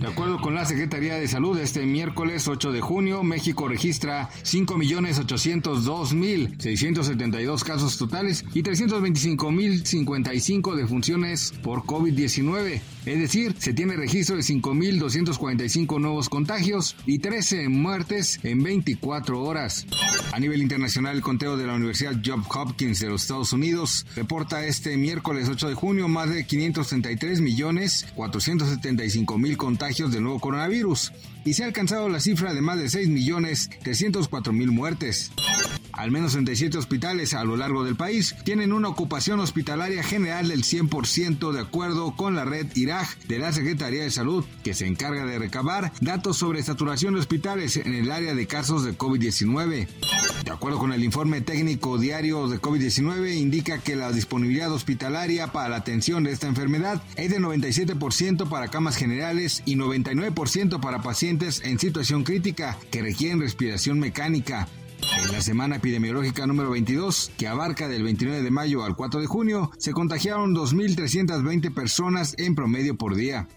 De acuerdo con la Secretaría de Salud, este miércoles 8 de junio, México registra 5.802.672 casos totales y 325.055 defunciones por COVID-19. Es decir, se tiene registro de 5.245 nuevos contagios y 13 muertes en 24 horas. A nivel internacional, el conteo de la Universidad Johns Hopkins de los Estados Unidos reporta este miércoles 8 de junio más de 533 millones 475 mil contagios del nuevo coronavirus y se ha alcanzado la cifra de más de 6 millones 304 mil muertes. Al menos 37 hospitales a lo largo del país tienen una ocupación hospitalaria general del 100% de acuerdo con la red IRAG de la Secretaría de Salud, que se encarga de recabar datos sobre saturación de hospitales en el área de casos de COVID-19. De acuerdo con el informe técnico diario de COVID-19, indica que la disponibilidad hospitalaria para la atención de esta enfermedad es de 97% para camas generales y 99% para pacientes en situación crítica que requieren respiración mecánica. En la semana epidemiológica número 22, que abarca del 29 de mayo al 4 de junio, se contagiaron 2.320 personas en promedio por día.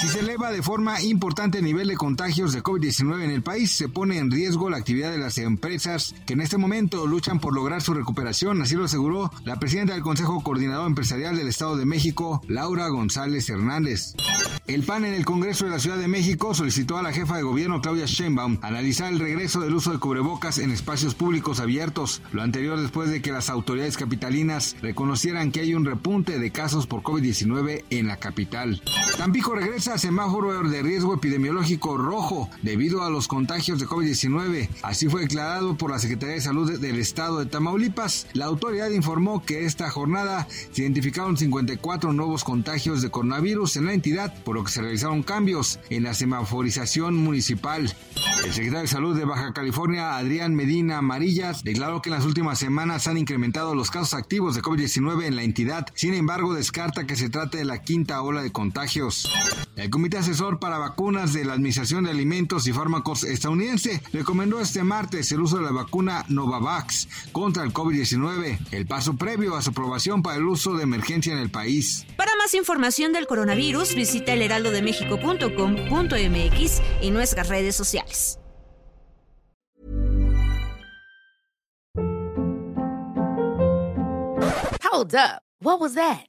Si se eleva de forma importante el nivel de contagios de COVID-19 en el país, se pone en riesgo la actividad de las empresas que en este momento luchan por lograr su recuperación, así lo aseguró la presidenta del Consejo Coordinador Empresarial del Estado de México, Laura González Hernández. El PAN en el Congreso de la Ciudad de México solicitó a la jefa de gobierno Claudia Sheinbaum analizar el regreso del uso de cubrebocas en espacios públicos abiertos, lo anterior después de que las autoridades capitalinas reconocieran que hay un repunte de casos por COVID-19 en la capital. Tampico regresa a semáforo de riesgo epidemiológico rojo debido a los contagios de COVID-19. Así fue declarado por la Secretaría de Salud del Estado de Tamaulipas. La autoridad informó que esta jornada se identificaron 54 nuevos contagios de coronavirus en la entidad, por lo que se realizaron cambios en la semaforización municipal. El secretario de Salud de Baja California, Adrián Medina Amarillas, declaró que en las últimas semanas han incrementado los casos activos de COVID-19 en la entidad. Sin embargo, descarta que se trate de la quinta ola de contagios. El Comité Asesor para Vacunas de la Administración de Alimentos y Fármacos estadounidense recomendó este martes el uso de la vacuna Novavax contra el COVID-19, el paso previo a su aprobación para el uso de emergencia en el país. Más información del coronavirus, visita elheraldodemexico.com.mx y nuestras redes sociales. Hold up. What was that?